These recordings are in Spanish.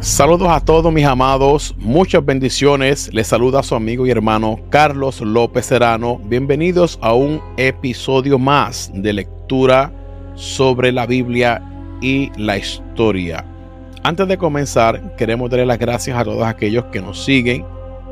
Saludos a todos mis amados, muchas bendiciones. Les saluda su amigo y hermano Carlos López Serrano. Bienvenidos a un episodio más de lectura sobre la Biblia y la historia. Antes de comenzar, queremos darle las gracias a todos aquellos que nos siguen,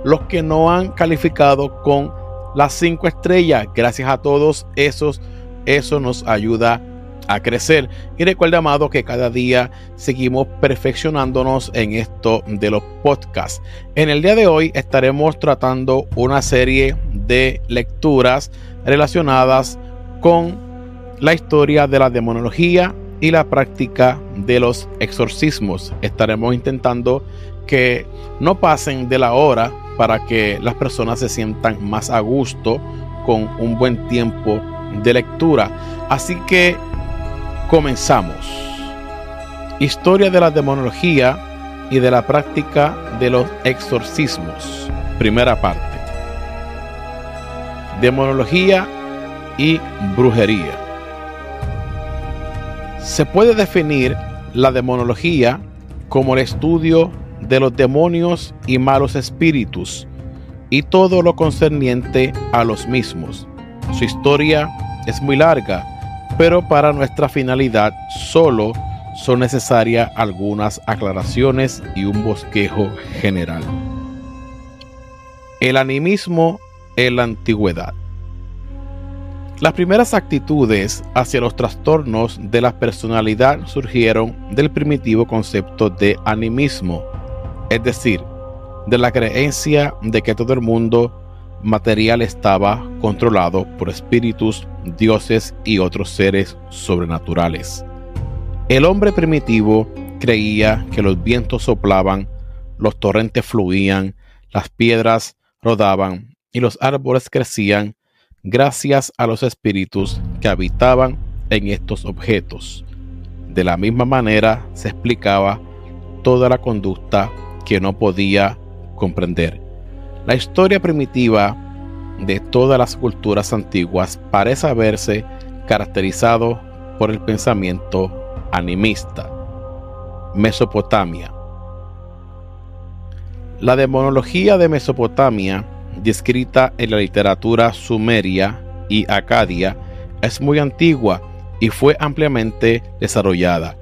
los que no han calificado con las cinco estrellas. Gracias a todos esos, eso nos ayuda a crecer. Y recuerda, amado, que cada día seguimos perfeccionándonos en esto de los podcasts. En el día de hoy estaremos tratando una serie de lecturas relacionadas con la historia de la demonología y la práctica de los exorcismos. Estaremos intentando que no pasen de la hora para que las personas se sientan más a gusto con un buen tiempo de lectura. Así que comenzamos. Historia de la demonología y de la práctica de los exorcismos. Primera parte. Demonología y brujería. Se puede definir la demonología como el estudio de los demonios y malos espíritus y todo lo concerniente a los mismos. Su historia es muy larga, pero para nuestra finalidad solo son necesarias algunas aclaraciones y un bosquejo general. El animismo en la antigüedad. Las primeras actitudes hacia los trastornos de la personalidad surgieron del primitivo concepto de animismo, es decir, de la creencia de que todo el mundo material estaba controlado por espíritus, dioses y otros seres sobrenaturales. El hombre primitivo creía que los vientos soplaban, los torrentes fluían, las piedras rodaban y los árboles crecían gracias a los espíritus que habitaban en estos objetos. De la misma manera se explicaba toda la conducta que no podía comprender. La historia primitiva de todas las culturas antiguas parece haberse caracterizado por el pensamiento animista. Mesopotamia. La demonología de Mesopotamia descrita en la literatura sumeria y acadia, es muy antigua y fue ampliamente desarrollada.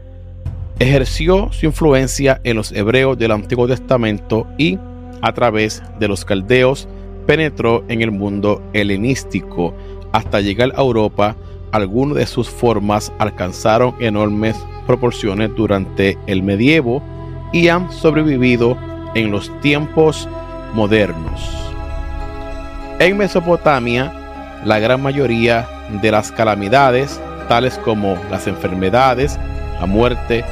Ejerció su influencia en los hebreos del Antiguo Testamento y, a través de los caldeos, penetró en el mundo helenístico hasta llegar a Europa. Algunas de sus formas alcanzaron enormes proporciones durante el medievo y han sobrevivido en los tiempos modernos. En Mesopotamia, la gran mayoría de las calamidades, tales como las enfermedades, la muerte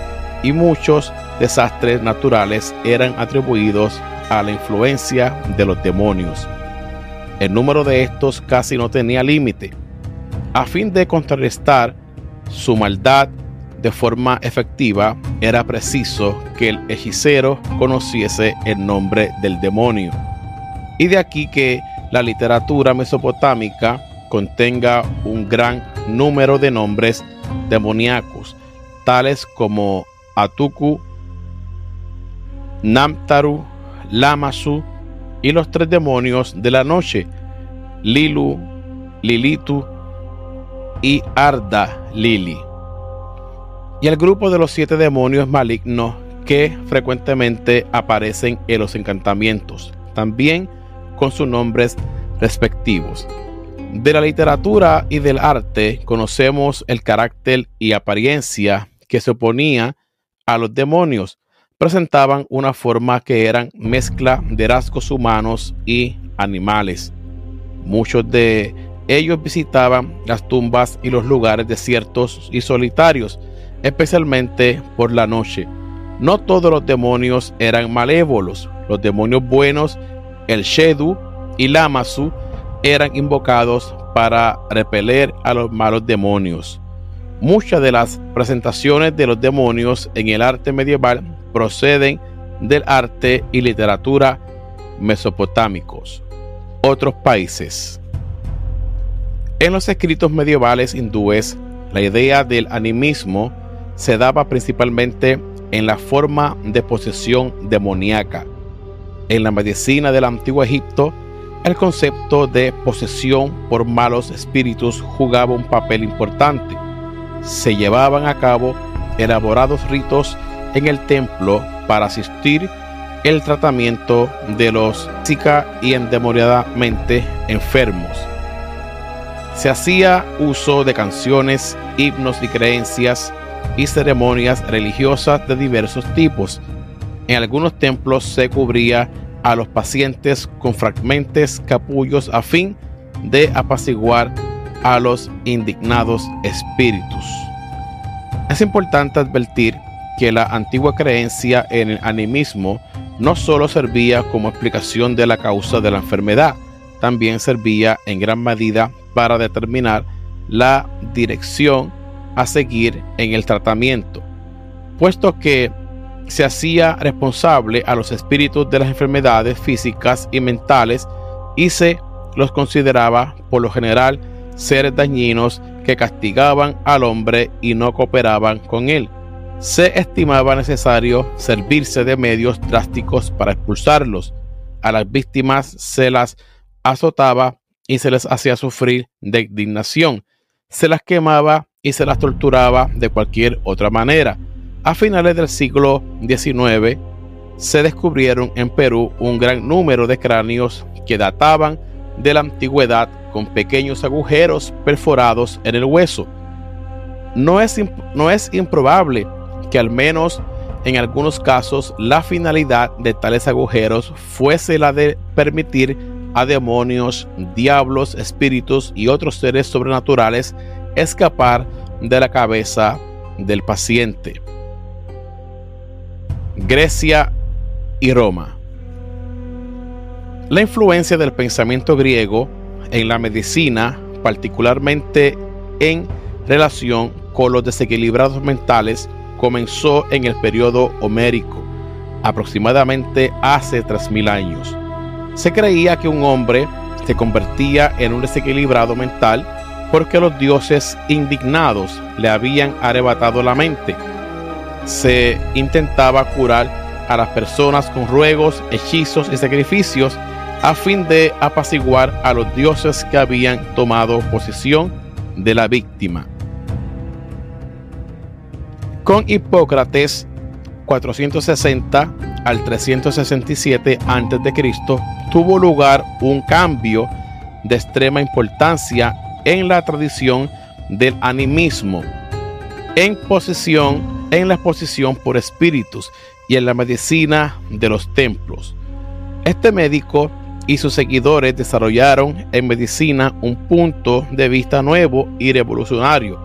y muchos desastres naturales, eran atribuidos a la influencia de los demonios. El número de estos casi no tenía límite. A fin de contrarrestar su maldad de forma efectiva, era preciso que el hechicero conociese el nombre del demonio. Y de aquí que la literatura mesopotámica contenga un gran número de nombres demoníacos, tales como Atuku, Namtaru, Lamasu y los tres demonios de la noche, Lilu, Lilitu y Arda Lili. Y el grupo de los siete demonios malignos que frecuentemente aparecen en los encantamientos. También con sus nombres respectivos. De la literatura y del arte conocemos el carácter y apariencia que se oponía a los demonios. Presentaban una forma que eran mezcla de rasgos humanos y animales. Muchos de ellos visitaban las tumbas y los lugares desiertos y solitarios, especialmente por la noche. No todos los demonios eran malévolos. Los demonios buenos el Shedu y Lamasu eran invocados para repeler a los malos demonios. Muchas de las presentaciones de los demonios en el arte medieval proceden del arte y literatura mesopotámicos. Otros países. En los escritos medievales hindúes, la idea del animismo se daba principalmente en la forma de posesión demoníaca. En la medicina del antiguo Egipto, el concepto de posesión por malos espíritus jugaba un papel importante. Se llevaban a cabo elaborados ritos en el templo para asistir el tratamiento de los física y endemoniadamente enfermos. Se hacía uso de canciones, himnos y creencias y ceremonias religiosas de diversos tipos. En algunos templos se cubría a los pacientes con fragmentos capullos a fin de apaciguar a los indignados espíritus. Es importante advertir que la antigua creencia en el animismo no solo servía como explicación de la causa de la enfermedad, también servía en gran medida para determinar la dirección a seguir en el tratamiento, puesto que se hacía responsable a los espíritus de las enfermedades físicas y mentales y se los consideraba por lo general seres dañinos que castigaban al hombre y no cooperaban con él. Se estimaba necesario servirse de medios drásticos para expulsarlos. A las víctimas se las azotaba y se les hacía sufrir de indignación. Se las quemaba y se las torturaba de cualquier otra manera. A finales del siglo XIX se descubrieron en Perú un gran número de cráneos que databan de la antigüedad con pequeños agujeros perforados en el hueso. No es, no es improbable que al menos en algunos casos la finalidad de tales agujeros fuese la de permitir a demonios, diablos, espíritus y otros seres sobrenaturales escapar de la cabeza del paciente. Grecia y Roma. La influencia del pensamiento griego en la medicina, particularmente en relación con los desequilibrados mentales, comenzó en el periodo homérico, aproximadamente hace 3.000 años. Se creía que un hombre se convertía en un desequilibrado mental porque los dioses indignados le habían arrebatado la mente. Se intentaba curar a las personas con ruegos, hechizos y sacrificios a fin de apaciguar a los dioses que habían tomado posesión de la víctima. Con Hipócrates 460 al 367 a.C. tuvo lugar un cambio de extrema importancia en la tradición del animismo, en posesión, en la exposición por espíritus y en la medicina de los templos. Este médico y sus seguidores desarrollaron en medicina un punto de vista nuevo y revolucionario,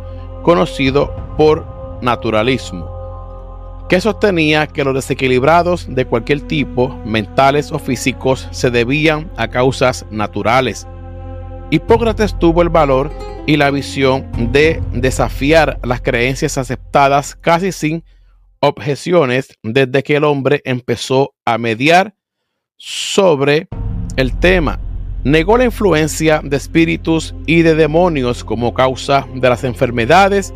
conocido por naturalismo, que sostenía que los desequilibrados de cualquier tipo, mentales o físicos, se debían a causas naturales. Hipócrates tuvo el valor y la visión de desafiar las creencias aceptadas casi sin objeciones desde que el hombre empezó a mediar sobre el tema. Negó la influencia de espíritus y de demonios como causa de las enfermedades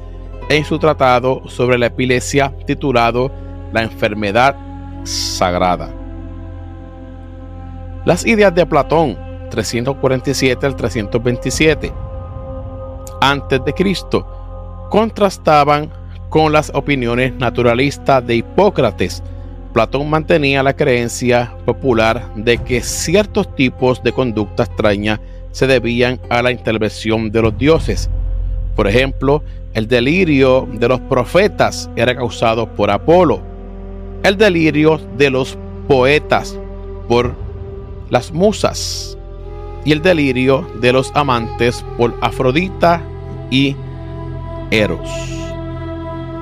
en su tratado sobre la epilepsia titulado La enfermedad sagrada. Las ideas de Platón 347 al 327 antes de Cristo contrastaban con las opiniones naturalistas de Hipócrates Platón mantenía la creencia popular de que ciertos tipos de conducta extraña se debían a la intervención de los dioses. Por ejemplo, el delirio de los profetas era causado por Apolo, el delirio de los poetas por las musas y el delirio de los amantes por Afrodita y Eros.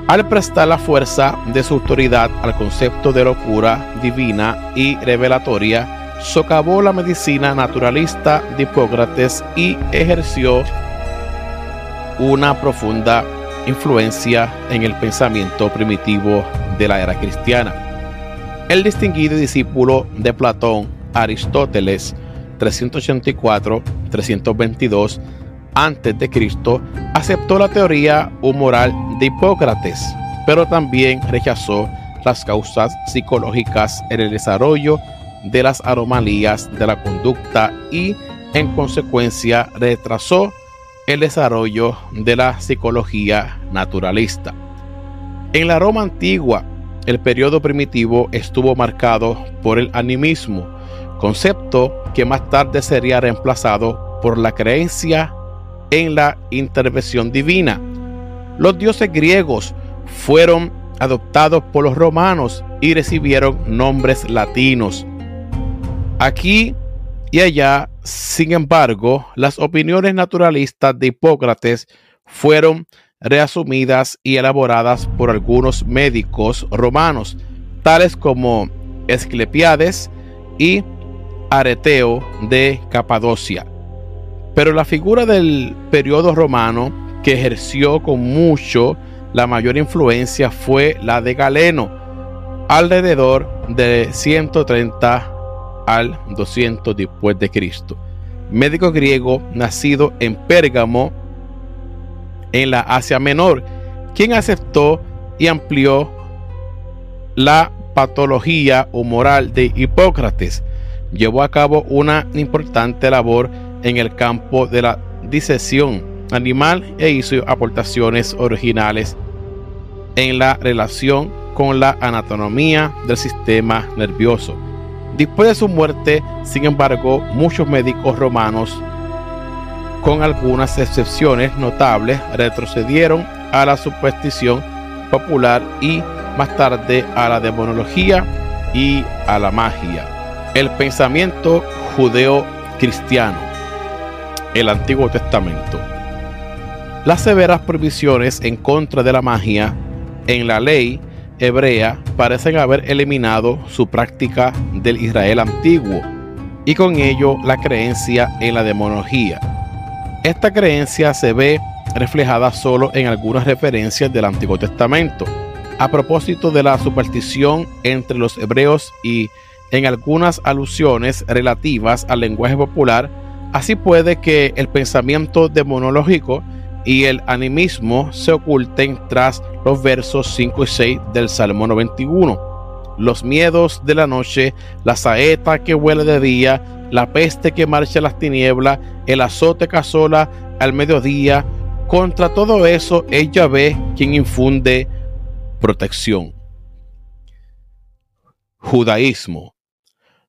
Al prestar la fuerza de su autoridad al concepto de locura divina y revelatoria, socavó la medicina naturalista de Hipócrates y ejerció una profunda influencia en el pensamiento primitivo de la era cristiana. El distinguido discípulo de Platón, Aristóteles, 384-322, antes de Cristo, aceptó la teoría humoral de Hipócrates, pero también rechazó las causas psicológicas en el desarrollo de las anomalías de la conducta y en consecuencia retrasó el desarrollo de la psicología naturalista. En la Roma antigua, el periodo primitivo estuvo marcado por el animismo, concepto que más tarde sería reemplazado por la creencia en la intervención divina. Los dioses griegos fueron adoptados por los romanos y recibieron nombres latinos. Aquí y allá, sin embargo, las opiniones naturalistas de Hipócrates fueron reasumidas y elaboradas por algunos médicos romanos, tales como Esclepiades y Areteo de Capadocia. Pero la figura del periodo romano que ejerció con mucho la mayor influencia fue la de Galeno, alrededor de 130 al 200 después de Cristo. Médico griego nacido en Pérgamo, en la Asia Menor, quien aceptó y amplió la patología o moral de Hipócrates. Llevó a cabo una importante labor en el campo de la disección animal e hizo aportaciones originales en la relación con la anatomía del sistema nervioso. Después de su muerte, sin embargo, muchos médicos romanos, con algunas excepciones notables, retrocedieron a la superstición popular y más tarde a la demonología y a la magia. El pensamiento judeo-cristiano el Antiguo Testamento. Las severas prohibiciones en contra de la magia en la ley hebrea parecen haber eliminado su práctica del Israel antiguo y con ello la creencia en la demonología. Esta creencia se ve reflejada solo en algunas referencias del Antiguo Testamento. A propósito de la superstición entre los hebreos y en algunas alusiones relativas al lenguaje popular, Así puede que el pensamiento demonológico y el animismo se oculten tras los versos 5 y 6 del Salmo 91. Los miedos de la noche, la saeta que huele de día, la peste que marcha en las tinieblas, el azote que al mediodía, contra todo eso ella ve quien infunde protección. Judaísmo.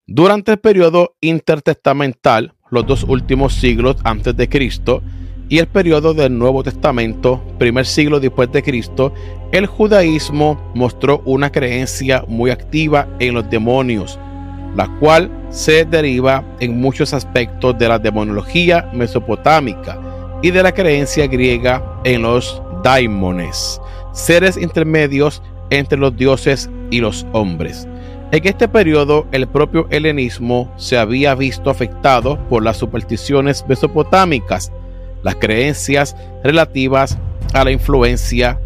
Durante el periodo intertestamental, los dos últimos siglos antes de Cristo y el periodo del Nuevo Testamento, primer siglo después de Cristo, el judaísmo mostró una creencia muy activa en los demonios, la cual se deriva en muchos aspectos de la demonología mesopotámica y de la creencia griega en los daimones, seres intermedios entre los dioses y los hombres. En este periodo, el propio helenismo se había visto afectado por las supersticiones mesopotámicas, las creencias relativas a la influencia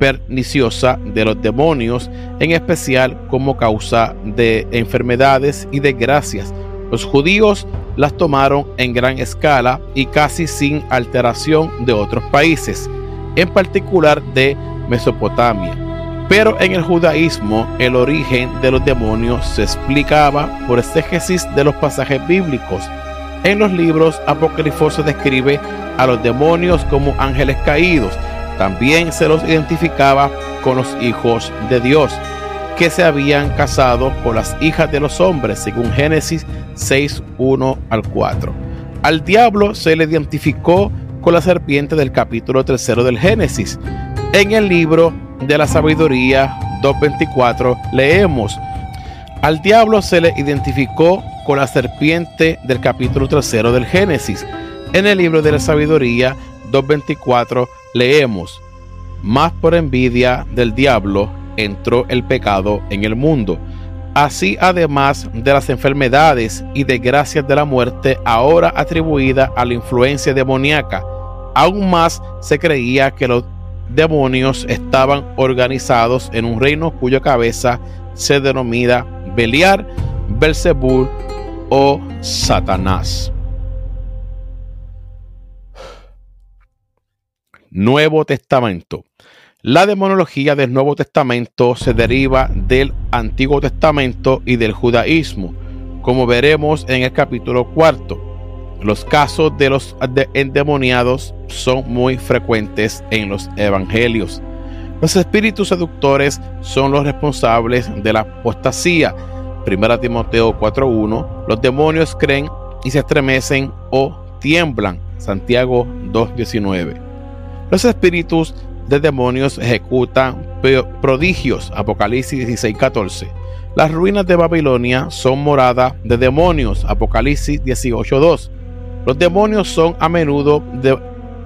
perniciosa de los demonios, en especial como causa de enfermedades y desgracias. Los judíos las tomaron en gran escala y casi sin alteración de otros países, en particular de Mesopotamia. Pero en el judaísmo el origen de los demonios se explicaba por exégesis de los pasajes bíblicos. En los libros apócrifos se describe a los demonios como ángeles caídos. También se los identificaba con los hijos de Dios, que se habían casado con las hijas de los hombres, según Génesis 6, 1 al 4. Al diablo se le identificó con la serpiente del capítulo tercero del Génesis. En el libro de la sabiduría 2.24 leemos, al diablo se le identificó con la serpiente del capítulo tercero del Génesis. En el libro de la sabiduría 2.24 leemos, más por envidia del diablo entró el pecado en el mundo. Así además de las enfermedades y desgracias de la muerte ahora atribuida a la influencia demoníaca, aún más se creía que los demonios estaban organizados en un reino cuya cabeza se denomina Beliar, Belzebul o Satanás. Nuevo Testamento. La demonología del Nuevo Testamento se deriva del Antiguo Testamento y del judaísmo, como veremos en el capítulo cuarto. Los casos de los endemoniados son muy frecuentes en los evangelios. Los espíritus seductores son los responsables de la apostasía. 1 Timoteo 4.1. Los demonios creen y se estremecen o tiemblan. Santiago 2.19. Los espíritus de demonios ejecutan prodigios. Apocalipsis 16.14. Las ruinas de Babilonia son morada de demonios. Apocalipsis 18.2. Los demonios son a menudo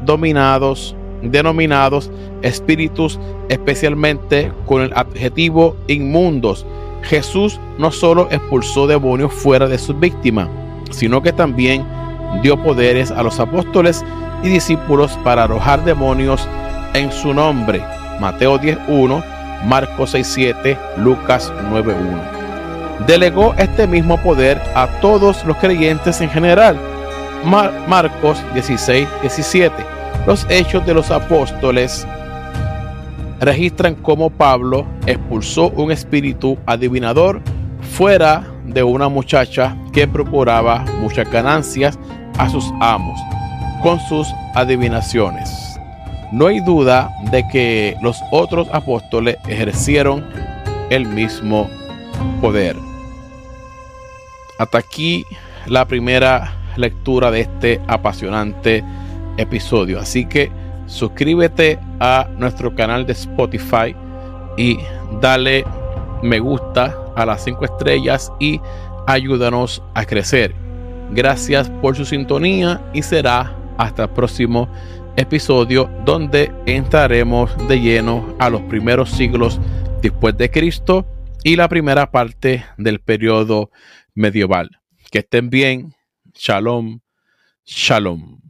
dominados, denominados espíritus, especialmente con el adjetivo inmundos. Jesús no solo expulsó demonios fuera de sus víctimas, sino que también dio poderes a los apóstoles y discípulos para arrojar demonios en su nombre. Mateo 10.1, Marcos 6.7, Lucas 9.1. Delegó este mismo poder a todos los creyentes en general Marcos 16, 17. Los hechos de los apóstoles registran cómo Pablo expulsó un espíritu adivinador fuera de una muchacha que procuraba muchas ganancias a sus amos con sus adivinaciones. No hay duda de que los otros apóstoles ejercieron el mismo poder. Hasta aquí la primera lectura de este apasionante episodio. Así que suscríbete a nuestro canal de Spotify y dale me gusta a las 5 estrellas y ayúdanos a crecer. Gracias por su sintonía y será hasta el próximo episodio donde entraremos de lleno a los primeros siglos después de Cristo y la primera parte del periodo medieval. Que estén bien Shalom, shalom.